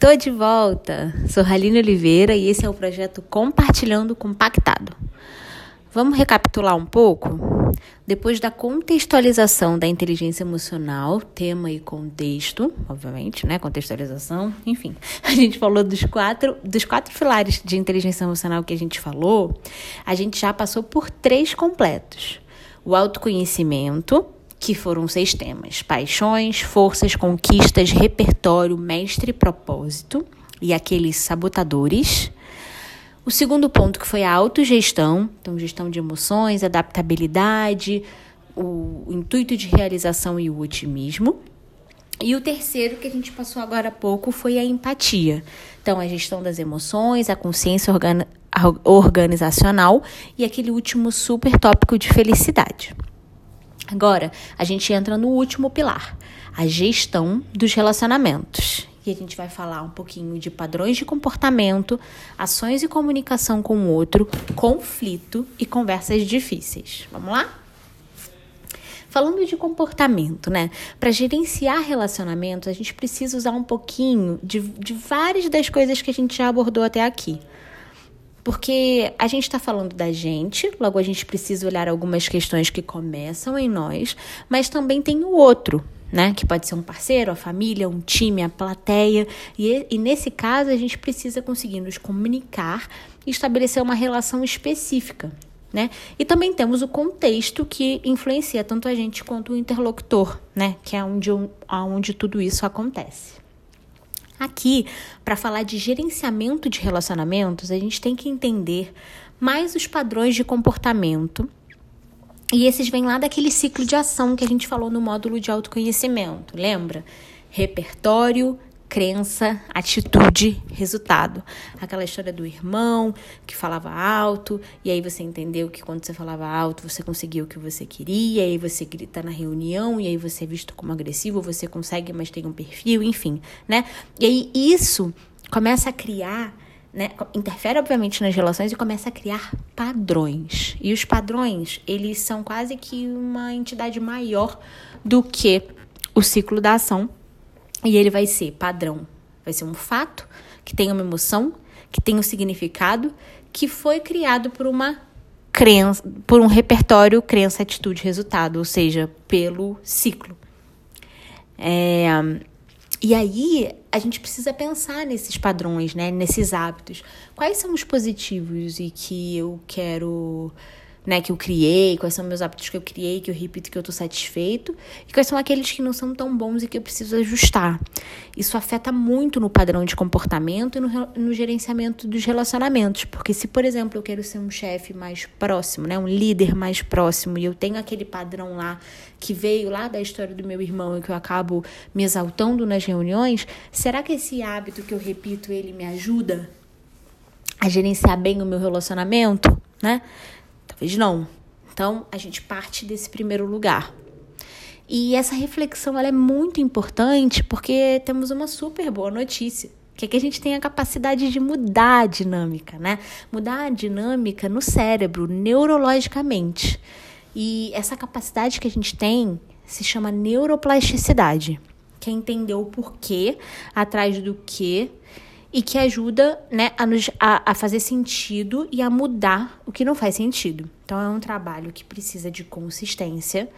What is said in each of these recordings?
Tô de volta. Sou Raline Oliveira e esse é o projeto Compartilhando Compactado. Vamos recapitular um pouco? Depois da contextualização da inteligência emocional, tema e contexto, obviamente, né? Contextualização, enfim. A gente falou dos quatro, dos quatro pilares de inteligência emocional que a gente falou. A gente já passou por três completos: o autoconhecimento, que foram seis temas: paixões, forças, conquistas, repertório, mestre propósito, e aqueles sabotadores. O segundo ponto que foi a autogestão, então gestão de emoções, adaptabilidade, o intuito de realização e o otimismo. E o terceiro que a gente passou agora há pouco foi a empatia. Então, a gestão das emoções, a consciência organizacional e aquele último super tópico de felicidade. Agora, a gente entra no último pilar, a gestão dos relacionamentos. E a gente vai falar um pouquinho de padrões de comportamento, ações e comunicação com o outro, conflito e conversas difíceis. Vamos lá? Falando de comportamento, né? Para gerenciar relacionamentos, a gente precisa usar um pouquinho de, de várias das coisas que a gente já abordou até aqui. Porque a gente está falando da gente, logo a gente precisa olhar algumas questões que começam em nós, mas também tem o outro, né? Que pode ser um parceiro, a família, um time, a plateia. E, e nesse caso, a gente precisa conseguir nos comunicar e estabelecer uma relação específica. Né? E também temos o contexto que influencia tanto a gente quanto o interlocutor, né? Que é onde, onde tudo isso acontece. Aqui, para falar de gerenciamento de relacionamentos, a gente tem que entender mais os padrões de comportamento. E esses vêm lá daquele ciclo de ação que a gente falou no módulo de autoconhecimento, lembra? Repertório, crença, atitude, resultado. Aquela história do irmão que falava alto, e aí você entendeu que quando você falava alto, você conseguiu o que você queria, e aí você grita na reunião, e aí você é visto como agressivo, você consegue, mas tem um perfil, enfim, né? E aí isso começa a criar né, interfere obviamente nas relações e começa a criar padrões. E os padrões, eles são quase que uma entidade maior do que o ciclo da ação e ele vai ser padrão, vai ser um fato que tem uma emoção, que tem um significado, que foi criado por uma crença, por um repertório crença, atitude, resultado, ou seja, pelo ciclo. É, e aí a gente precisa pensar nesses padrões, né, nesses hábitos. Quais são os positivos e que eu quero né, que eu criei, quais são meus hábitos que eu criei, que eu repito que eu tô satisfeito, e quais são aqueles que não são tão bons e que eu preciso ajustar. Isso afeta muito no padrão de comportamento e no, no gerenciamento dos relacionamentos, porque se, por exemplo, eu quero ser um chefe mais próximo, né, um líder mais próximo, e eu tenho aquele padrão lá que veio lá da história do meu irmão e que eu acabo me exaltando nas reuniões, será que esse hábito que eu repito, ele me ajuda a gerenciar bem o meu relacionamento, né? Talvez não. Então, a gente parte desse primeiro lugar. E essa reflexão ela é muito importante porque temos uma super boa notícia. Que é que a gente tem a capacidade de mudar a dinâmica, né? Mudar a dinâmica no cérebro, neurologicamente. E essa capacidade que a gente tem se chama neuroplasticidade, que é entender o porquê atrás do que e que ajuda né, a, nos, a, a fazer sentido e a mudar o que não faz sentido. Então, é um trabalho que precisa de consistência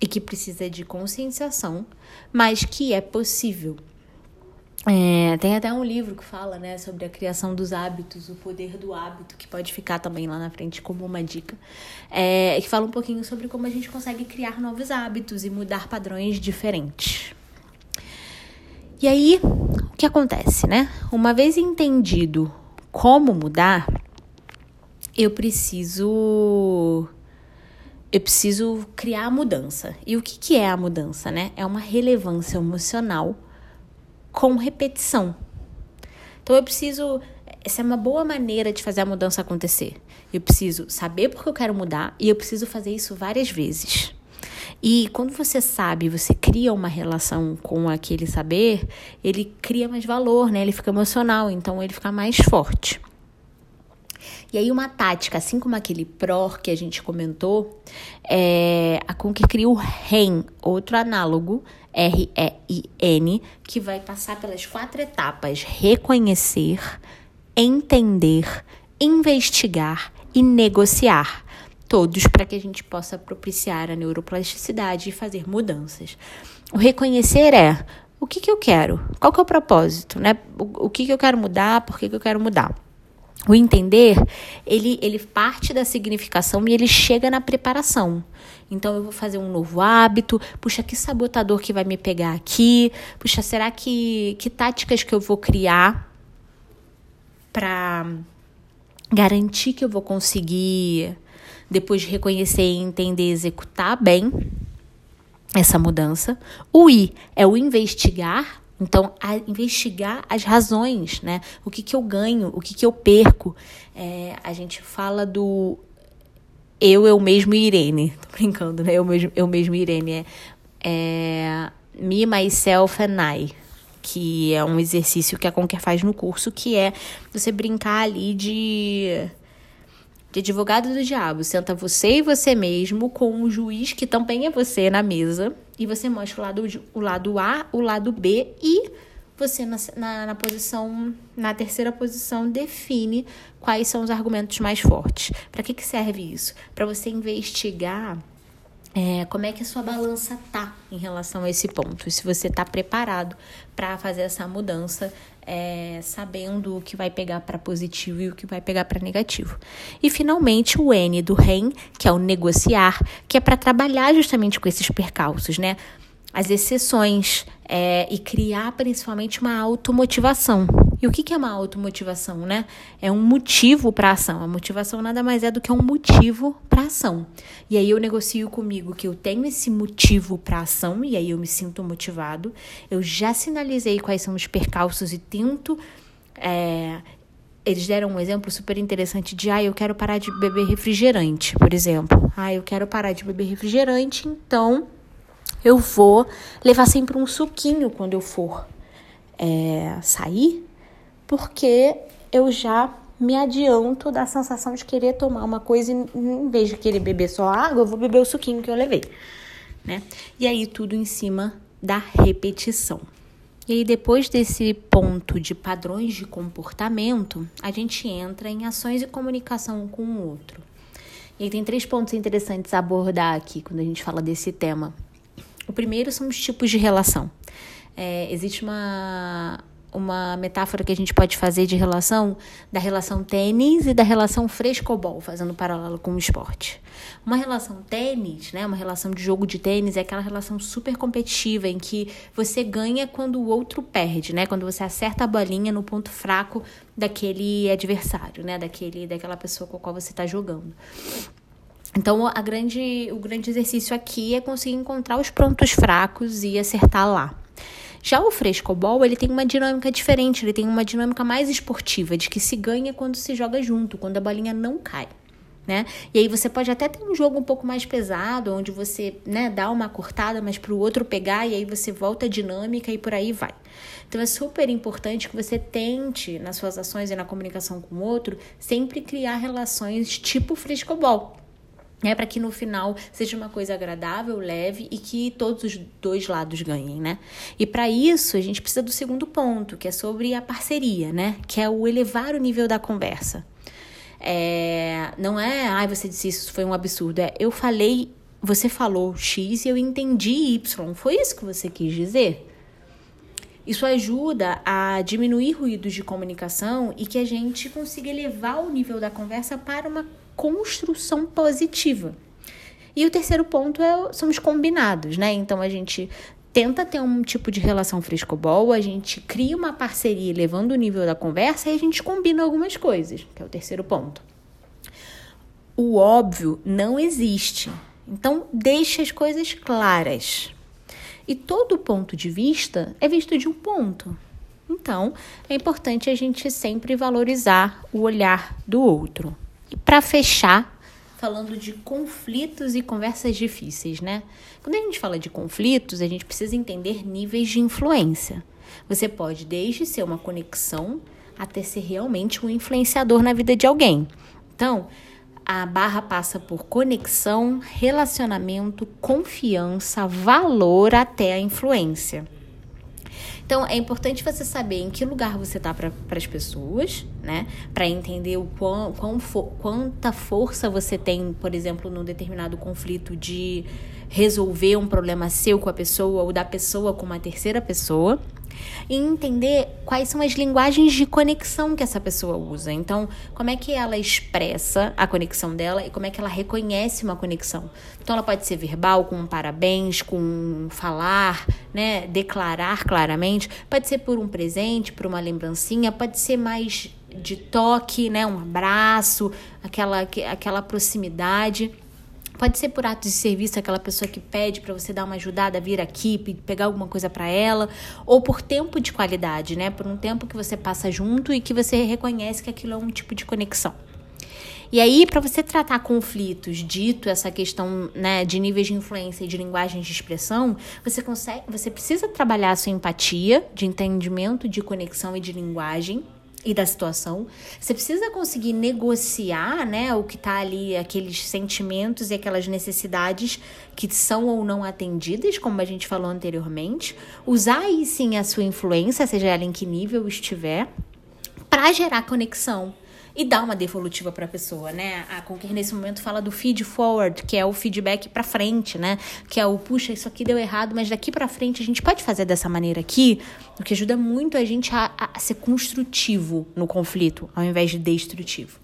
e que precisa de conscienciação, mas que é possível. É, tem até um livro que fala né, sobre a criação dos hábitos, o poder do hábito, que pode ficar também lá na frente como uma dica, é, que fala um pouquinho sobre como a gente consegue criar novos hábitos e mudar padrões diferentes. E aí, que acontece, né? Uma vez entendido como mudar, eu preciso eu preciso criar a mudança. E o que, que é a mudança, né? É uma relevância emocional com repetição. Então eu preciso. Essa é uma boa maneira de fazer a mudança acontecer. Eu preciso saber porque eu quero mudar e eu preciso fazer isso várias vezes. E quando você sabe, você cria uma relação com aquele saber, ele cria mais valor, né? Ele fica emocional, então ele fica mais forte. E aí uma tática, assim como aquele PROR que a gente comentou, é a Conquer cria o REN, outro análogo, R-E-I-N, que vai passar pelas quatro etapas: reconhecer, entender, investigar e negociar. Todos para que a gente possa propiciar a neuroplasticidade e fazer mudanças. O reconhecer é o que, que eu quero, qual que é o propósito, né? O, o que, que eu quero mudar, por que, que eu quero mudar. O entender, ele, ele parte da significação e ele chega na preparação. Então, eu vou fazer um novo hábito. Puxa, que sabotador que vai me pegar aqui? Puxa, será que, que táticas que eu vou criar para garantir que eu vou conseguir, depois de reconhecer e entender, executar bem essa mudança? O I é o investigar então, investigar as razões, né? O que, que eu ganho, o que, que eu perco. É, a gente fala do eu, eu mesmo e Irene. Tô brincando, né? Eu mesmo, eu mesmo e Irene. É, é me, myself and I. Que é um exercício que a Conquer faz no curso, que é você brincar ali de de advogado do diabo. Senta você e você mesmo com o juiz, que também é você, na mesa, e você mostra o lado, o lado A, o lado B, e você, na, na, na posição, na terceira posição, define quais são os argumentos mais fortes. Para que, que serve isso? Para você investigar é, como é que a sua balança tá em relação a esse ponto? Se você está preparado para fazer essa mudança, é, sabendo o que vai pegar para positivo e o que vai pegar para negativo. E finalmente o N do REM, que é o negociar, que é para trabalhar justamente com esses percalços, né? As exceções é, e criar principalmente uma automotivação. E o que é uma automotivação, né? É um motivo para ação. A motivação nada mais é do que um motivo para ação. E aí eu negocio comigo que eu tenho esse motivo para ação e aí eu me sinto motivado. Eu já sinalizei quais são os percalços e tento. É, eles deram um exemplo super interessante de, ah, eu quero parar de beber refrigerante, por exemplo. Ah, eu quero parar de beber refrigerante, então eu vou levar sempre um suquinho quando eu for é, sair porque eu já me adianto da sensação de querer tomar uma coisa e em vez de querer beber só água, eu vou beber o suquinho que eu levei, né? E aí tudo em cima da repetição. E aí depois desse ponto de padrões de comportamento, a gente entra em ações e comunicação com o outro. E aí tem três pontos interessantes a abordar aqui quando a gente fala desse tema. O primeiro são os tipos de relação. É, existe uma uma metáfora que a gente pode fazer de relação da relação tênis e da relação frescobol, fazendo paralelo com o esporte. Uma relação tênis, né, uma relação de jogo de tênis é aquela relação super competitiva em que você ganha quando o outro perde, né? Quando você acerta a bolinha no ponto fraco daquele adversário, né, daquele daquela pessoa com a qual você está jogando. Então, a grande, o grande exercício aqui é conseguir encontrar os pontos fracos e acertar lá. Já o frescobol, ele tem uma dinâmica diferente, ele tem uma dinâmica mais esportiva, de que se ganha quando se joga junto, quando a bolinha não cai. Né? E aí você pode até ter um jogo um pouco mais pesado, onde você né, dá uma cortada, mas para o outro pegar, e aí você volta a dinâmica e por aí vai. Então é super importante que você tente, nas suas ações e na comunicação com o outro, sempre criar relações tipo frescobol né, para que no final seja uma coisa agradável, leve e que todos os dois lados ganhem, né? E para isso a gente precisa do segundo ponto, que é sobre a parceria, né? Que é o elevar o nível da conversa. É, não é, ai, você disse isso, foi um absurdo. É, eu falei, você falou X e eu entendi Y. Foi isso que você quis dizer? Isso ajuda a diminuir ruídos de comunicação e que a gente consiga elevar o nível da conversa para uma construção positiva. E o terceiro ponto é, são os combinados, né? Então a gente tenta ter um tipo de relação frescobol, a gente cria uma parceria levando o nível da conversa e a gente combina algumas coisas, que é o terceiro ponto. O óbvio não existe. Então deixe as coisas claras. E todo ponto de vista é visto de um ponto. Então, é importante a gente sempre valorizar o olhar do outro. E para fechar, falando de conflitos e conversas difíceis, né? Quando a gente fala de conflitos, a gente precisa entender níveis de influência. Você pode desde ser uma conexão até ser realmente um influenciador na vida de alguém. Então, a barra passa por conexão, relacionamento, confiança, valor até a influência. Então, é importante você saber em que lugar você está para as pessoas, né? Para entender o quão, quão quanta força você tem, por exemplo, num determinado conflito de resolver um problema seu com a pessoa ou da pessoa com uma terceira pessoa e entender quais são as linguagens de conexão que essa pessoa usa. Então, como é que ela expressa a conexão dela e como é que ela reconhece uma conexão. Então, ela pode ser verbal, com um parabéns, com falar, né, declarar claramente, pode ser por um presente, por uma lembrancinha, pode ser mais de toque, né, um abraço, aquela aquela proximidade. Pode ser por atos de serviço, aquela pessoa que pede para você dar uma ajudada, vir aqui, pegar alguma coisa para ela, ou por tempo de qualidade, né? Por um tempo que você passa junto e que você reconhece que aquilo é um tipo de conexão. E aí, para você tratar conflitos, dito essa questão né, de níveis de influência e de linguagem de expressão, você consegue, você precisa trabalhar a sua empatia, de entendimento, de conexão e de linguagem e da situação. Você precisa conseguir negociar, né, o que está ali, aqueles sentimentos e aquelas necessidades que são ou não atendidas, como a gente falou anteriormente. Usar aí sim a sua influência, seja ela em que nível estiver, para gerar conexão e dar uma devolutiva para a pessoa, né? A Conquer nesse momento fala do feed forward, que é o feedback para frente, né? Que é o puxa, isso aqui deu errado, mas daqui para frente a gente pode fazer dessa maneira aqui, o que ajuda muito a gente a, a ser construtivo no conflito, ao invés de destrutivo.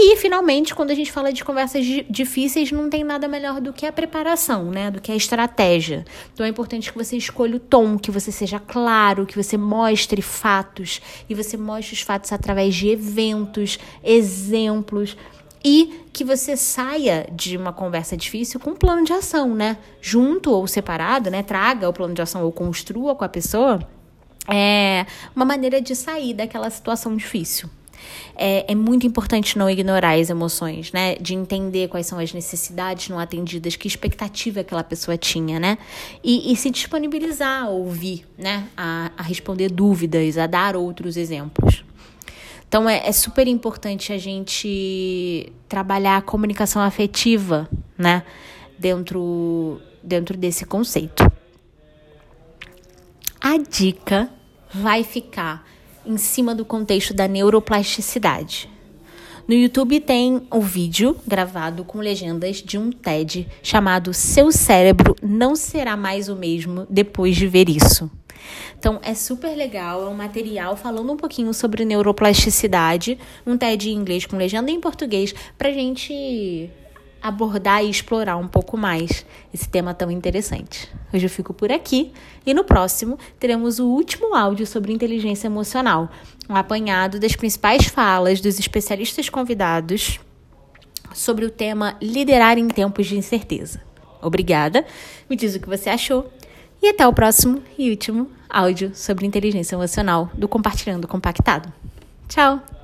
E, finalmente, quando a gente fala de conversas difíceis, não tem nada melhor do que a preparação, né? Do que a estratégia. Então é importante que você escolha o tom, que você seja claro, que você mostre fatos. E você mostre os fatos através de eventos, exemplos. E que você saia de uma conversa difícil com um plano de ação, né? Junto ou separado, né? Traga o plano de ação ou construa com a pessoa é uma maneira de sair daquela situação difícil é, é muito importante não ignorar as emoções, né? De entender quais são as necessidades não atendidas, que expectativa aquela pessoa tinha, né? E, e se disponibilizar a ouvir, né? A, a responder dúvidas, a dar outros exemplos. Então é, é, super importante a gente trabalhar a comunicação afetiva, né? Dentro, dentro desse conceito. A dica vai ficar em cima do contexto da neuroplasticidade. No YouTube tem o vídeo gravado com legendas de um TED chamado Seu cérebro não será mais o mesmo depois de ver isso. Então é super legal, é um material falando um pouquinho sobre neuroplasticidade, um TED em inglês com legenda em português, pra gente abordar e explorar um pouco mais esse tema tão interessante. Hoje eu fico por aqui e no próximo teremos o último áudio sobre inteligência emocional, um apanhado das principais falas dos especialistas convidados sobre o tema liderar em tempos de incerteza. Obrigada, me diz o que você achou e até o próximo e último áudio sobre inteligência emocional do Compartilhando Compactado. Tchau!